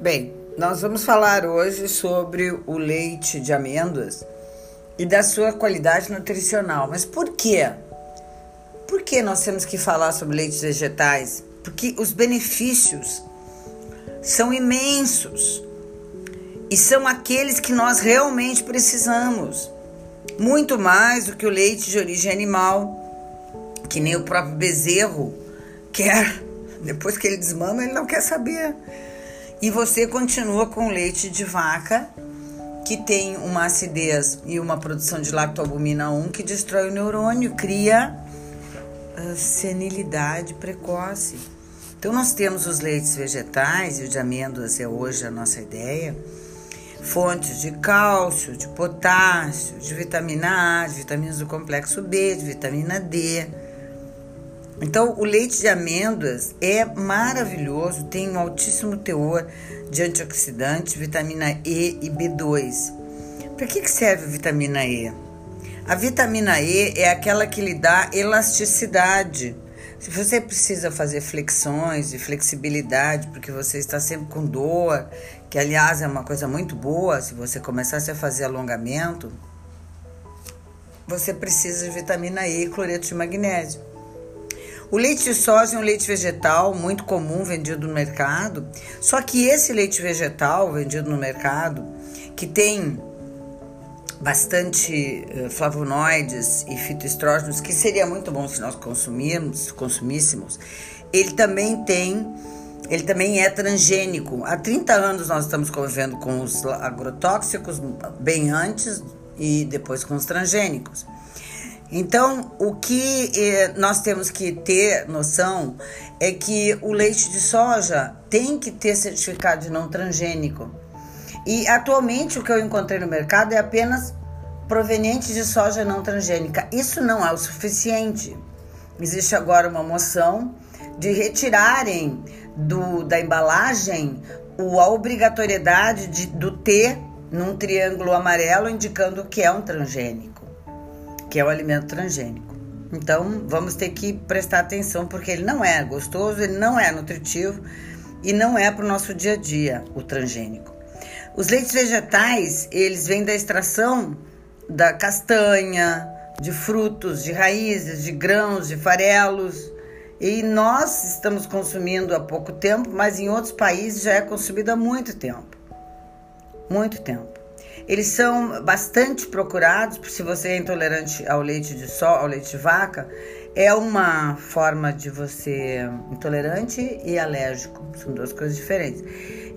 Bem, nós vamos falar hoje sobre o leite de amêndoas e da sua qualidade nutricional. Mas por quê? Por que nós temos que falar sobre leites vegetais? Porque os benefícios são imensos e são aqueles que nós realmente precisamos. Muito mais do que o leite de origem animal, que nem o próprio bezerro quer. Depois que ele desmama, ele não quer saber e você continua com leite de vaca que tem uma acidez e uma produção de lactoalbumina 1 que destrói o neurônio, cria uh, senilidade precoce. Então nós temos os leites vegetais e o de amêndoas é hoje a nossa ideia, fontes de cálcio, de potássio, de vitamina A, de vitaminas do complexo B, de vitamina D então, o leite de amêndoas é maravilhoso, tem um altíssimo teor de antioxidantes, vitamina E e B2. Para que, que serve a vitamina E? A vitamina E é aquela que lhe dá elasticidade. Se você precisa fazer flexões e flexibilidade, porque você está sempre com dor, que aliás é uma coisa muito boa, se você começasse a fazer alongamento, você precisa de vitamina E e cloreto de magnésio. O leite de soja é um leite vegetal muito comum vendido no mercado, só que esse leite vegetal vendido no mercado, que tem bastante uh, flavonoides e fitoestrógenos, que seria muito bom se nós consumirmos, consumíssemos, ele também tem ele também é transgênico. Há 30 anos nós estamos convivendo com os agrotóxicos, bem antes e depois com os transgênicos. Então, o que eh, nós temos que ter noção é que o leite de soja tem que ter certificado de não transgênico. E atualmente o que eu encontrei no mercado é apenas proveniente de soja não transgênica. Isso não é o suficiente. Existe agora uma moção de retirarem do, da embalagem a obrigatoriedade de, do T num triângulo amarelo indicando que é um transgênico que é o alimento transgênico. Então, vamos ter que prestar atenção porque ele não é gostoso, ele não é nutritivo e não é para o nosso dia a dia o transgênico. Os leites vegetais, eles vêm da extração da castanha, de frutos, de raízes, de grãos, de farelos. E nós estamos consumindo há pouco tempo, mas em outros países já é consumido há muito tempo. Muito tempo. Eles são bastante procurados, se você é intolerante ao leite de sol, ao leite de vaca, é uma forma de você intolerante e alérgico, são duas coisas diferentes.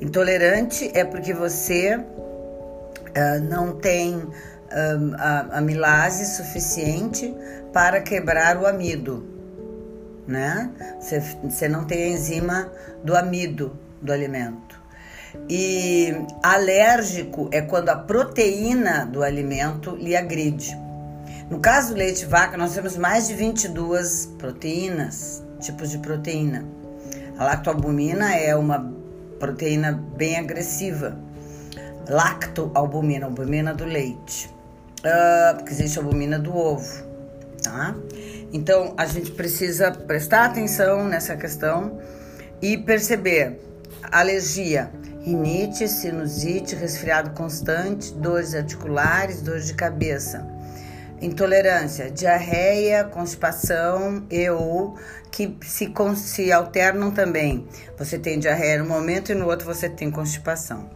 Intolerante é porque você uh, não tem uh, a amilase suficiente para quebrar o amido, né? Você, você não tem a enzima do amido do alimento. E alérgico é quando a proteína do alimento lhe agride. No caso do leite vaca, nós temos mais de 22 proteínas, tipos de proteína. A lactoalbumina é uma proteína bem agressiva. Lactoalbumina, albumina do leite. Uh, porque existe albumina do ovo, tá? Então, a gente precisa prestar atenção nessa questão e perceber alergia rinite, sinusite, resfriado constante, dores articulares, dores de cabeça. Intolerância, diarreia, constipação e ou que se, se alternam também. Você tem diarreia no momento e no outro você tem constipação.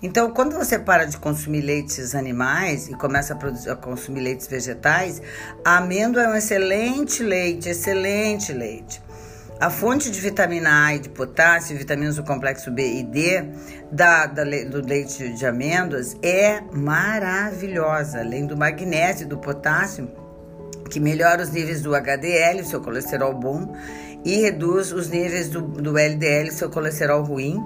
Então, quando você para de consumir leites animais e começa a, produzir, a consumir leites vegetais, a amêndoa é um excelente leite, excelente leite. A fonte de vitamina A e de potássio, vitaminas do complexo B e D da, da, do leite de amêndoas é maravilhosa, além do magnésio e do potássio, que melhora os níveis do HDL, seu colesterol bom, e reduz os níveis do, do LDL, seu colesterol ruim,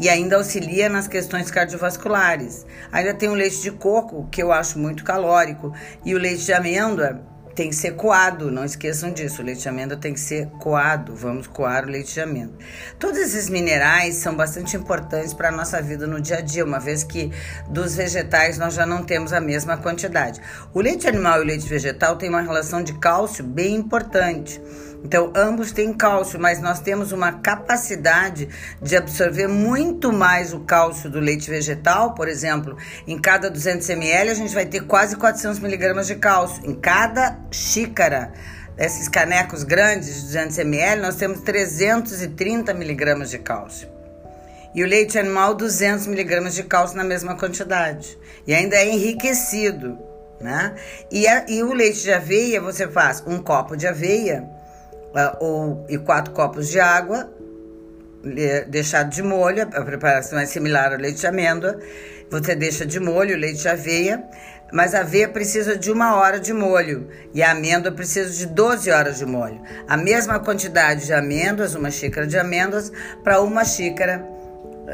e ainda auxilia nas questões cardiovasculares. Ainda tem o leite de coco, que eu acho muito calórico, e o leite de amêndoa tem que ser coado, não esqueçam disso. O leite de amêndoa tem que ser coado. Vamos coar o leite de amêndoa. Todos esses minerais são bastante importantes para a nossa vida no dia a dia, uma vez que dos vegetais nós já não temos a mesma quantidade. O leite animal e o leite vegetal têm uma relação de cálcio bem importante. Então, ambos têm cálcio, mas nós temos uma capacidade de absorver muito mais o cálcio do leite vegetal, por exemplo, em cada 200 ml a gente vai ter quase 400 miligramas de cálcio. Em cada xícara desses canecos grandes de 200 ml, nós temos 330 miligramas de cálcio. E o leite animal, 200 miligramas de cálcio na mesma quantidade. E ainda é enriquecido, né? E, a, e o leite de aveia, você faz um copo de aveia uh, ou, e quatro copos de água, deixado de molho, a preparação é similar ao leite de amêndoa. Você deixa de molho o leite de aveia, mas a aveia precisa de uma hora de molho e a amêndoa precisa de 12 horas de molho. A mesma quantidade de amêndoas, uma xícara de amêndoas, para uma xícara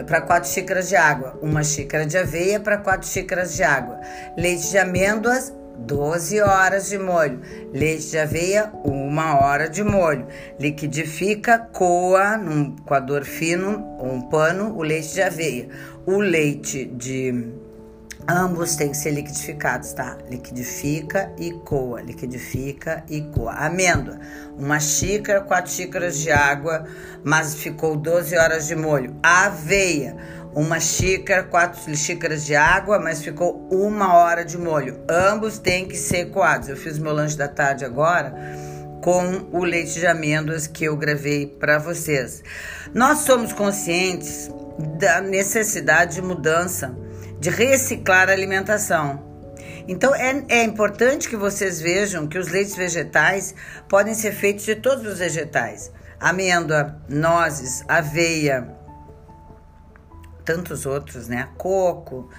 para quatro xícaras de água, uma xícara de aveia para quatro xícaras de água, leite de amêndoas 12 horas de molho. Leite de aveia, uma hora de molho. Liquidifica, coa num coador fino ou um pano o leite de aveia. O leite de ambos têm que ser liquidificados, tá? Liquidifica e coa, liquidifica e coa. Amêndoa, uma xícara, quatro xícaras de água, mas ficou 12 horas de molho. Aveia, uma xícara, quatro xícaras de água, mas ficou uma hora de molho. Ambos têm que ser coados. Eu fiz meu lanche da tarde agora com o leite de amêndoas que eu gravei para vocês. Nós somos conscientes da necessidade de mudança, de reciclar a alimentação. Então é, é importante que vocês vejam que os leites vegetais podem ser feitos de todos os vegetais: amêndoa, nozes, aveia, tantos outros, né? Coco.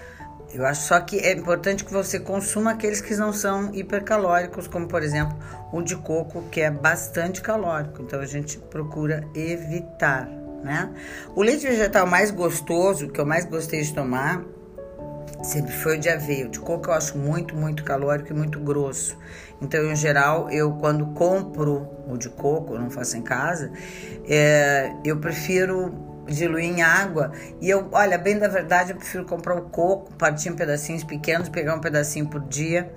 Eu acho só que é importante que você consuma aqueles que não são hipercalóricos, como por exemplo o de coco, que é bastante calórico. Então a gente procura evitar, né? O leite vegetal mais gostoso, que eu mais gostei de tomar, sempre foi o de aveia. O de coco eu acho muito, muito calórico e muito grosso. Então, em geral, eu quando compro o de coco, não faço em casa, é, eu prefiro diluir em água. E eu, olha, bem da verdade, eu prefiro comprar o coco, partir em pedacinhos pequenos, pegar um pedacinho por dia.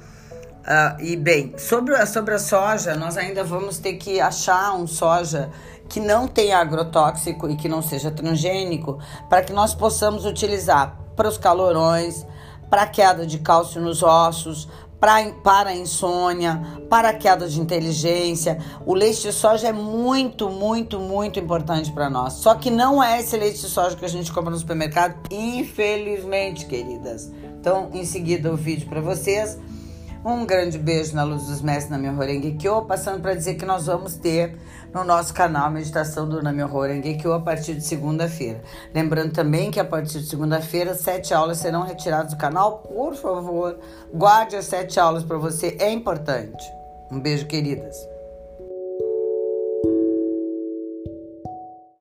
Uh, e bem, sobre a, sobre a soja, nós ainda vamos ter que achar um soja que não tenha agrotóxico e que não seja transgênico, para que nós possamos utilizar para os calorões, para queda de cálcio nos ossos, pra, para insônia, para queda de inteligência. O leite de soja é muito, muito, muito importante para nós. Só que não é esse leite de soja que a gente compra no supermercado, infelizmente, queridas. Então, em seguida, o vídeo para vocês. Um grande beijo na luz dos mestres na minha Horengue Kyo, passando para dizer que nós vamos ter no nosso canal Meditação do Nami Horengue Kyo a partir de segunda-feira. Lembrando também que a partir de segunda-feira, sete aulas serão retiradas do canal. Por favor, guarde as sete aulas para você, é importante. Um beijo, queridas.